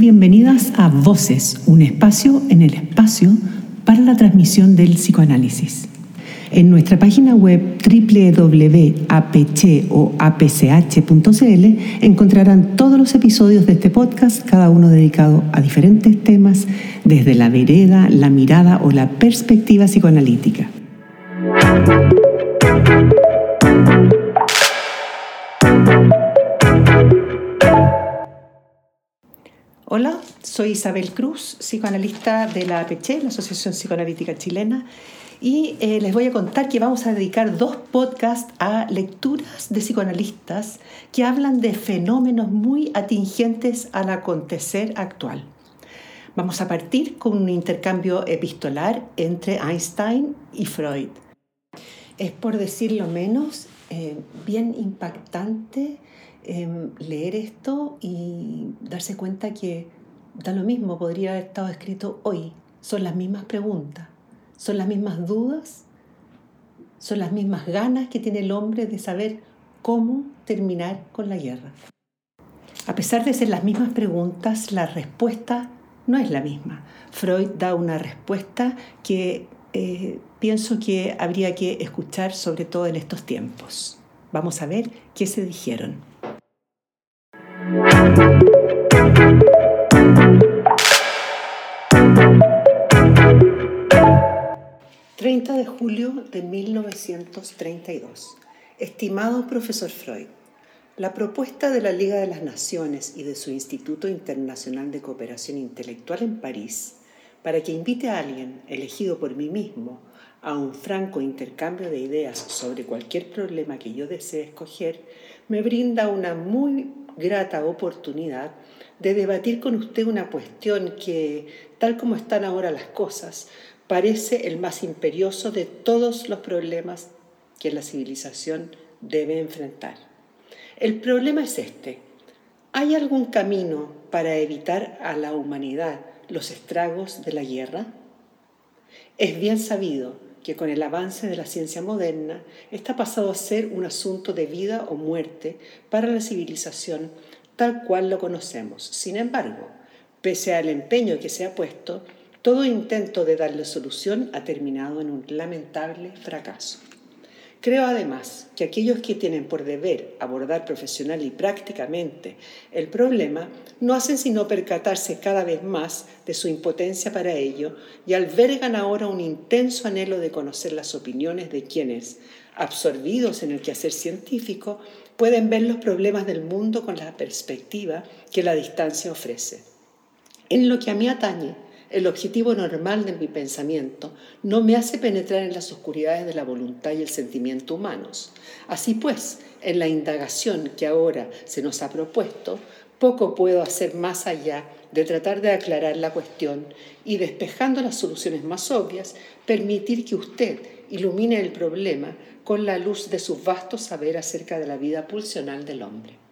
Bienvenidas a Voces, un espacio en el espacio para la transmisión del psicoanálisis. En nuestra página web www.apch.cl encontrarán todos los episodios de este podcast, cada uno dedicado a diferentes temas desde la vereda, la mirada o la perspectiva psicoanalítica. Hola, soy Isabel Cruz, psicoanalista de la APC, la Asociación Psicoanalítica Chilena, y eh, les voy a contar que vamos a dedicar dos podcasts a lecturas de psicoanalistas que hablan de fenómenos muy atingentes al acontecer actual. Vamos a partir con un intercambio epistolar entre Einstein y Freud. Es por decirlo menos eh, bien impactante Em, leer esto y darse cuenta que da lo mismo, podría haber estado escrito hoy. Son las mismas preguntas, son las mismas dudas, son las mismas ganas que tiene el hombre de saber cómo terminar con la guerra. A pesar de ser las mismas preguntas, la respuesta no es la misma. Freud da una respuesta que eh, pienso que habría que escuchar sobre todo en estos tiempos. Vamos a ver qué se dijeron. 30 de julio de 1932. Estimado profesor Freud, la propuesta de la Liga de las Naciones y de su Instituto Internacional de Cooperación Intelectual en París para que invite a alguien, elegido por mí mismo, a un franco intercambio de ideas sobre cualquier problema que yo desee escoger, me brinda una muy grata oportunidad de debatir con usted una cuestión que, tal como están ahora las cosas, parece el más imperioso de todos los problemas que la civilización debe enfrentar. El problema es este. ¿Hay algún camino para evitar a la humanidad los estragos de la guerra? Es bien sabido que con el avance de la ciencia moderna está pasado a ser un asunto de vida o muerte para la civilización tal cual lo conocemos. Sin embargo, pese al empeño que se ha puesto, todo intento de darle solución ha terminado en un lamentable fracaso. Creo además que aquellos que tienen por deber abordar profesional y prácticamente el problema no hacen sino percatarse cada vez más de su impotencia para ello y albergan ahora un intenso anhelo de conocer las opiniones de quienes, absorbidos en el quehacer científico, pueden ver los problemas del mundo con la perspectiva que la distancia ofrece. En lo que a mí atañe, el objetivo normal de mi pensamiento no me hace penetrar en las oscuridades de la voluntad y el sentimiento humanos. Así pues, en la indagación que ahora se nos ha propuesto, poco puedo hacer más allá de tratar de aclarar la cuestión y, despejando las soluciones más obvias, permitir que usted ilumine el problema con la luz de su vasto saber acerca de la vida pulsional del hombre.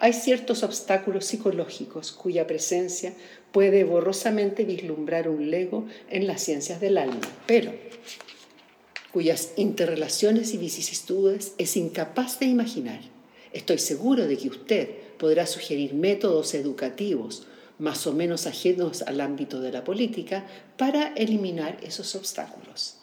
Hay ciertos obstáculos psicológicos cuya presencia puede borrosamente vislumbrar un lego en las ciencias del alma, pero cuyas interrelaciones y vicisitudes es incapaz de imaginar. Estoy seguro de que usted podrá sugerir métodos educativos más o menos ajenos al ámbito de la política para eliminar esos obstáculos.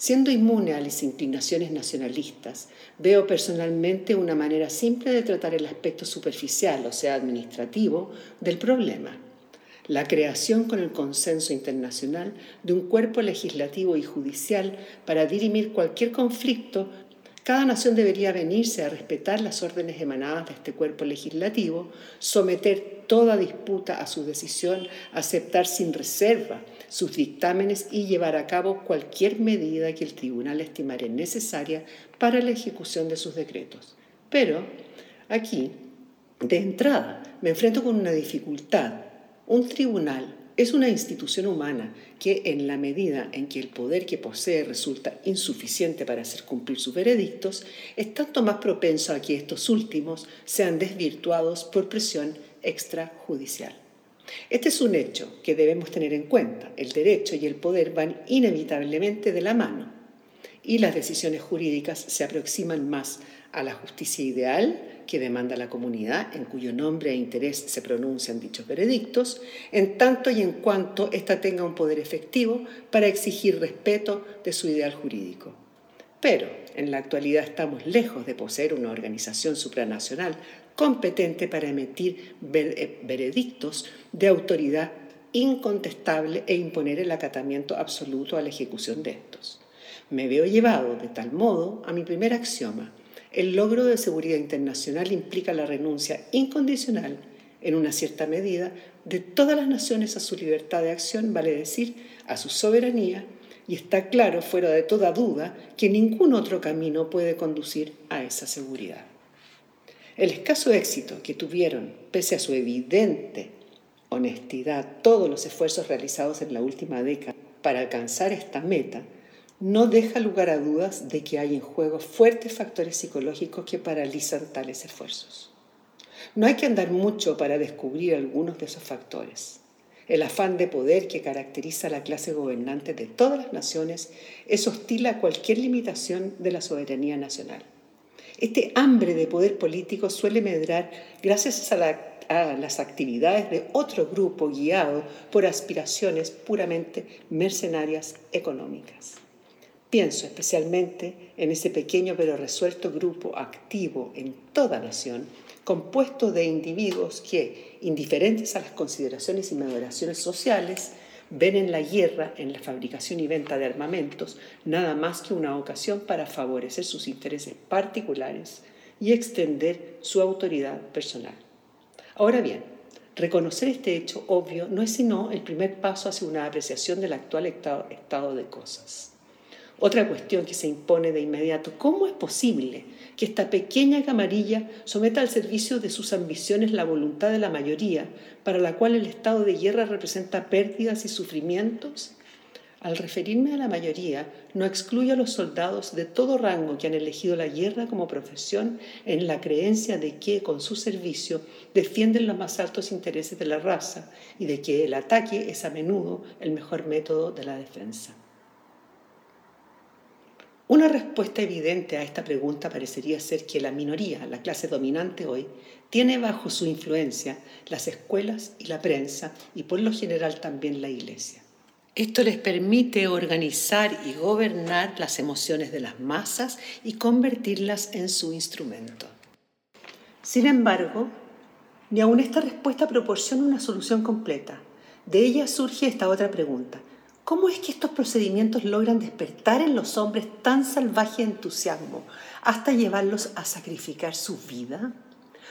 Siendo inmune a las inclinaciones nacionalistas, veo personalmente una manera simple de tratar el aspecto superficial, o sea, administrativo, del problema. La creación con el consenso internacional de un cuerpo legislativo y judicial para dirimir cualquier conflicto cada nación debería venirse a respetar las órdenes emanadas de este cuerpo legislativo, someter toda disputa a su decisión, aceptar sin reserva sus dictámenes y llevar a cabo cualquier medida que el tribunal estimare necesaria para la ejecución de sus decretos. Pero aquí, de entrada, me enfrento con una dificultad. Un tribunal es una institución humana que en la medida en que el poder que posee resulta insuficiente para hacer cumplir sus veredictos, es tanto más propenso a que estos últimos sean desvirtuados por presión extrajudicial. Este es un hecho que debemos tener en cuenta. El derecho y el poder van inevitablemente de la mano y las decisiones jurídicas se aproximan más a la justicia ideal que demanda la comunidad en cuyo nombre e interés se pronuncian dichos veredictos, en tanto y en cuanto ésta tenga un poder efectivo para exigir respeto de su ideal jurídico. Pero en la actualidad estamos lejos de poseer una organización supranacional competente para emitir eh, veredictos de autoridad incontestable e imponer el acatamiento absoluto a la ejecución de estos. Me veo llevado de tal modo a mi primer axioma. El logro de seguridad internacional implica la renuncia incondicional, en una cierta medida, de todas las naciones a su libertad de acción, vale decir, a su soberanía, y está claro, fuera de toda duda, que ningún otro camino puede conducir a esa seguridad. El escaso éxito que tuvieron, pese a su evidente honestidad, todos los esfuerzos realizados en la última década para alcanzar esta meta, no deja lugar a dudas de que hay en juego fuertes factores psicológicos que paralizan tales esfuerzos. No hay que andar mucho para descubrir algunos de esos factores. El afán de poder que caracteriza a la clase gobernante de todas las naciones es hostil a cualquier limitación de la soberanía nacional. Este hambre de poder político suele medrar gracias a, las actividades de otro grupo guiado por aspiraciones puramente mercenarias económicas. Pienso especialmente en ese pequeño pero resuelto grupo activo en toda nación, compuesto de individuos que, indiferentes a las consideraciones y moderaciones sociales, ven en la guerra, en la fabricación y venta de armamentos, nada más que una ocasión para favorecer sus intereses particulares y extender su autoridad personal. Ahora bien, reconocer este hecho obvio no es sino el primer paso hacia una apreciación del actual estado de cosas. Otra cuestión que se impone de inmediato, ¿cómo es posible que esta pequeña camarilla someta al servicio de sus ambiciones la voluntad de la mayoría, para la cual el estado de guerra representa pérdidas y sufrimientos? Al referirme a la mayoría, no excluyo a los soldados de todo rango que han elegido la guerra como profesión en la creencia de que con su servicio defienden los más altos intereses de la raza y de que el ataque es a menudo el mejor método de la defensa. Una respuesta evidente a esta pregunta parecería ser que la minoría, la clase dominante hoy, tiene bajo su influencia las escuelas y la prensa y por lo general también la iglesia. Esto les permite organizar y gobernar las emociones de las masas y convertirlas en su instrumento. Sin embargo, ni aun esta respuesta proporciona una solución completa. De ella surge esta otra pregunta. ¿Cómo es que estos procedimientos logran despertar en los hombres tan salvaje entusiasmo hasta llevarlos a sacrificar su vida?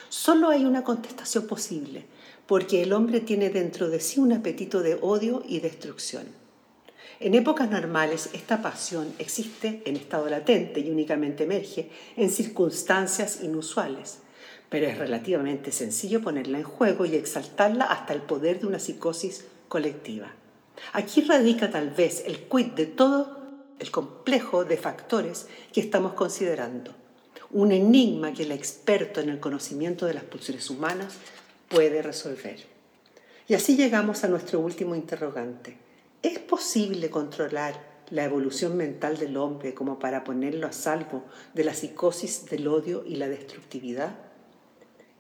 Solo hay una contestación posible, porque el hombre tiene dentro de sí un apetito de odio y destrucción. En épocas normales esta pasión existe en estado latente y únicamente emerge en circunstancias inusuales, pero es relativamente sencillo ponerla en juego y exaltarla hasta el poder de una psicosis colectiva. Aquí radica tal vez el quid de todo el complejo de factores que estamos considerando. Un enigma que el experto en el conocimiento de las pulsiones humanas puede resolver. Y así llegamos a nuestro último interrogante. ¿Es posible controlar la evolución mental del hombre como para ponerlo a salvo de la psicosis del odio y la destructividad?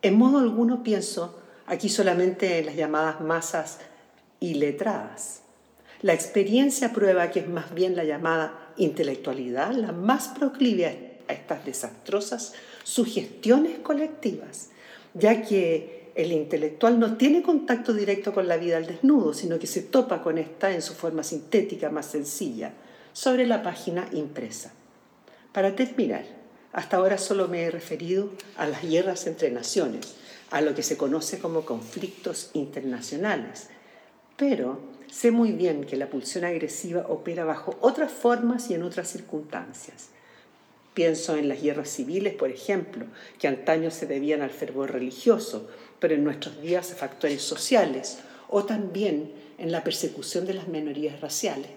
En modo alguno pienso aquí solamente en las llamadas masas iletradas. La experiencia prueba que es más bien la llamada intelectualidad la más proclive a estas desastrosas sugestiones colectivas, ya que el intelectual no tiene contacto directo con la vida al desnudo, sino que se topa con esta en su forma sintética más sencilla, sobre la página impresa. Para terminar, hasta ahora solo me he referido a las guerras entre naciones, a lo que se conoce como conflictos internacionales, pero sé muy bien que la pulsión agresiva opera bajo otras formas y en otras circunstancias. Pienso en las guerras civiles, por ejemplo, que antaño se debían al fervor religioso, pero en nuestros días a factores sociales, o también en la persecución de las minorías raciales.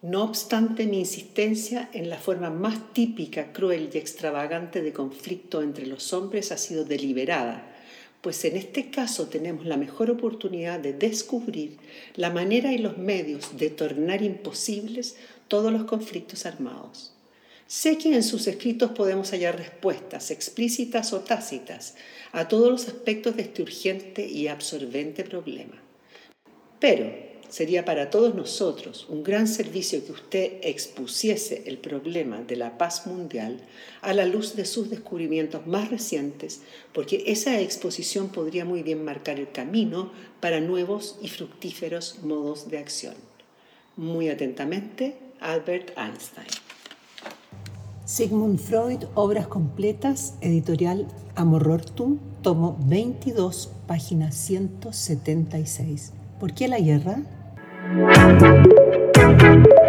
No obstante, mi insistencia en la forma más típica, cruel y extravagante de conflicto entre los hombres ha sido deliberada, pues en este caso tenemos la mejor oportunidad de descubrir la manera y los medios de tornar imposibles todos los conflictos armados. Sé que en sus escritos podemos hallar respuestas explícitas o tácitas a todos los aspectos de este urgente y absorbente problema. Pero sería para todos nosotros un gran servicio que usted expusiese el problema de la paz mundial a la luz de sus descubrimientos más recientes, porque esa exposición podría muy bien marcar el camino para nuevos y fructíferos modos de acción. Muy atentamente, Albert Einstein. Sigmund Freud, Obras Completas, editorial Amorortum, tomo 22, página 176. ¿Por qué la guerra? Thank you.